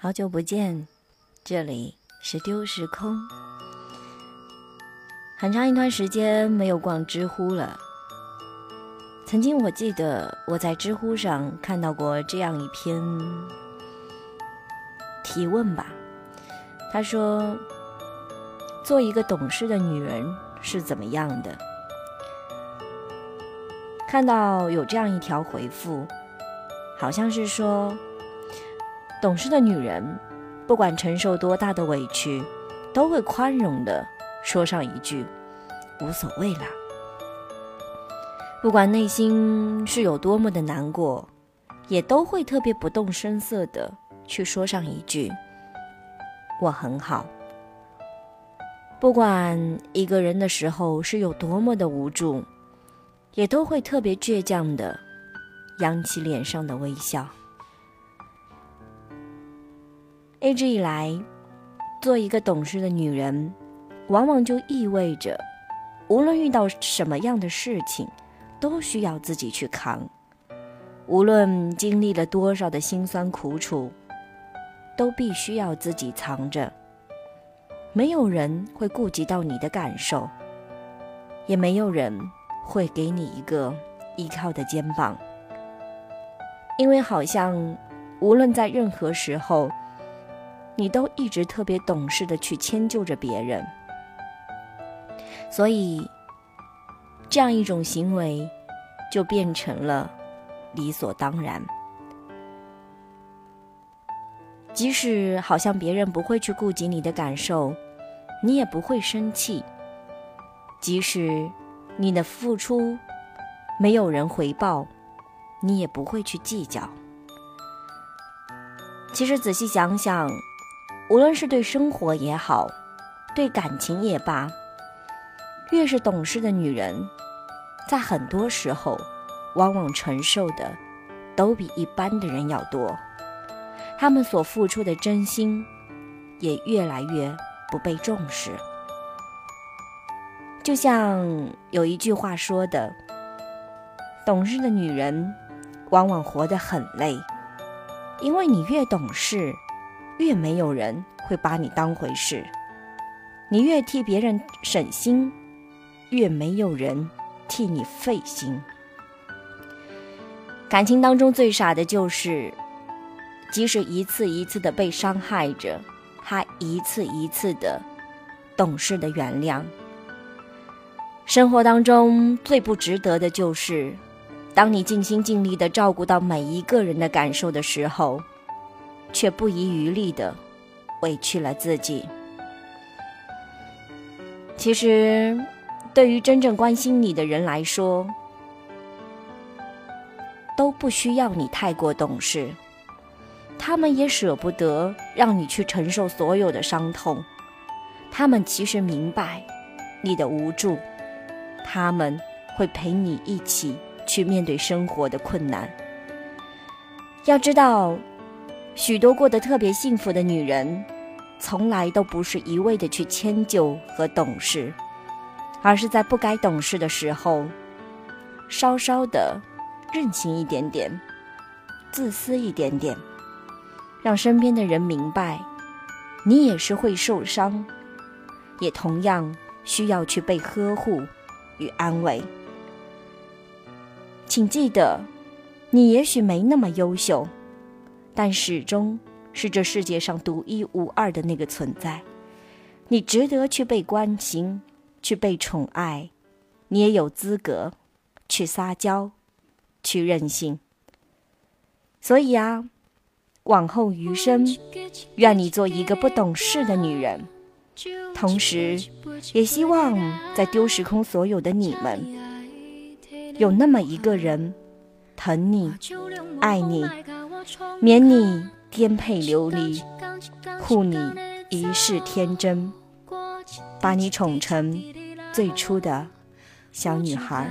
好久不见，这里是丢时空。很长一段时间没有逛知乎了。曾经我记得我在知乎上看到过这样一篇提问吧，他说：“做一个懂事的女人是怎么样的？”看到有这样一条回复，好像是说。懂事的女人，不管承受多大的委屈，都会宽容的说上一句“无所谓啦”。不管内心是有多么的难过，也都会特别不动声色的去说上一句“我很好”。不管一个人的时候是有多么的无助，也都会特别倔强的扬起脸上的微笑。一直以来，做一个懂事的女人，往往就意味着，无论遇到什么样的事情，都需要自己去扛；无论经历了多少的辛酸苦楚，都必须要自己藏着。没有人会顾及到你的感受，也没有人会给你一个依靠的肩膀，因为好像无论在任何时候。你都一直特别懂事的去迁就着别人，所以这样一种行为就变成了理所当然。即使好像别人不会去顾及你的感受，你也不会生气；即使你的付出没有人回报，你也不会去计较。其实仔细想想。无论是对生活也好，对感情也罢，越是懂事的女人，在很多时候，往往承受的都比一般的人要多，她们所付出的真心，也越来越不被重视。就像有一句话说的：“懂事的女人，往往活得很累，因为你越懂事。”越没有人会把你当回事，你越替别人省心，越没有人替你费心。感情当中最傻的就是，即使一次一次的被伤害着，还一次一次的懂事的原谅。生活当中最不值得的就是，当你尽心尽力的照顾到每一个人的感受的时候。却不遗余力的委屈了自己。其实，对于真正关心你的人来说，都不需要你太过懂事，他们也舍不得让你去承受所有的伤痛。他们其实明白你的无助，他们会陪你一起去面对生活的困难。要知道。许多过得特别幸福的女人，从来都不是一味的去迁就和懂事，而是在不该懂事的时候，稍稍的任性一点点，自私一点点，让身边的人明白，你也是会受伤，也同样需要去被呵护与安慰。请记得，你也许没那么优秀。但始终是这世界上独一无二的那个存在，你值得去被关心，去被宠爱，你也有资格去撒娇，去任性。所以啊，往后余生，愿你做一个不懂事的女人，同时，也希望在丢时空所有的你们，有那么一个人，疼你，爱你。免你颠沛流离，护你一世天真，把你宠成最初的小女孩。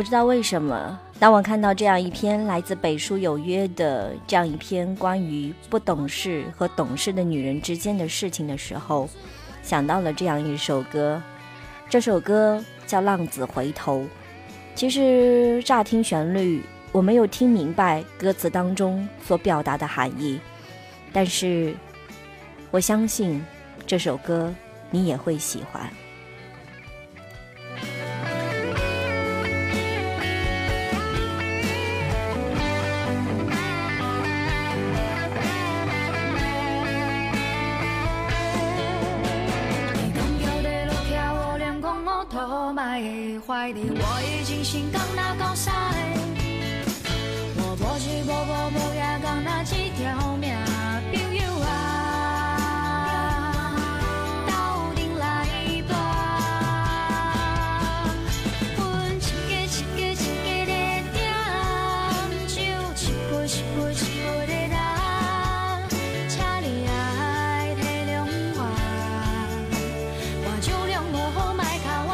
不知道为什么，当我看到这样一篇来自北书有约的这样一篇关于不懂事和懂事的女人之间的事情的时候，想到了这样一首歌。这首歌叫《浪子回头》。其实乍听旋律，我没有听明白歌词当中所表达的含义，但是我相信这首歌你也会喜欢。怀里，我已经心刚那高山，我波起波波波呀，刚那几条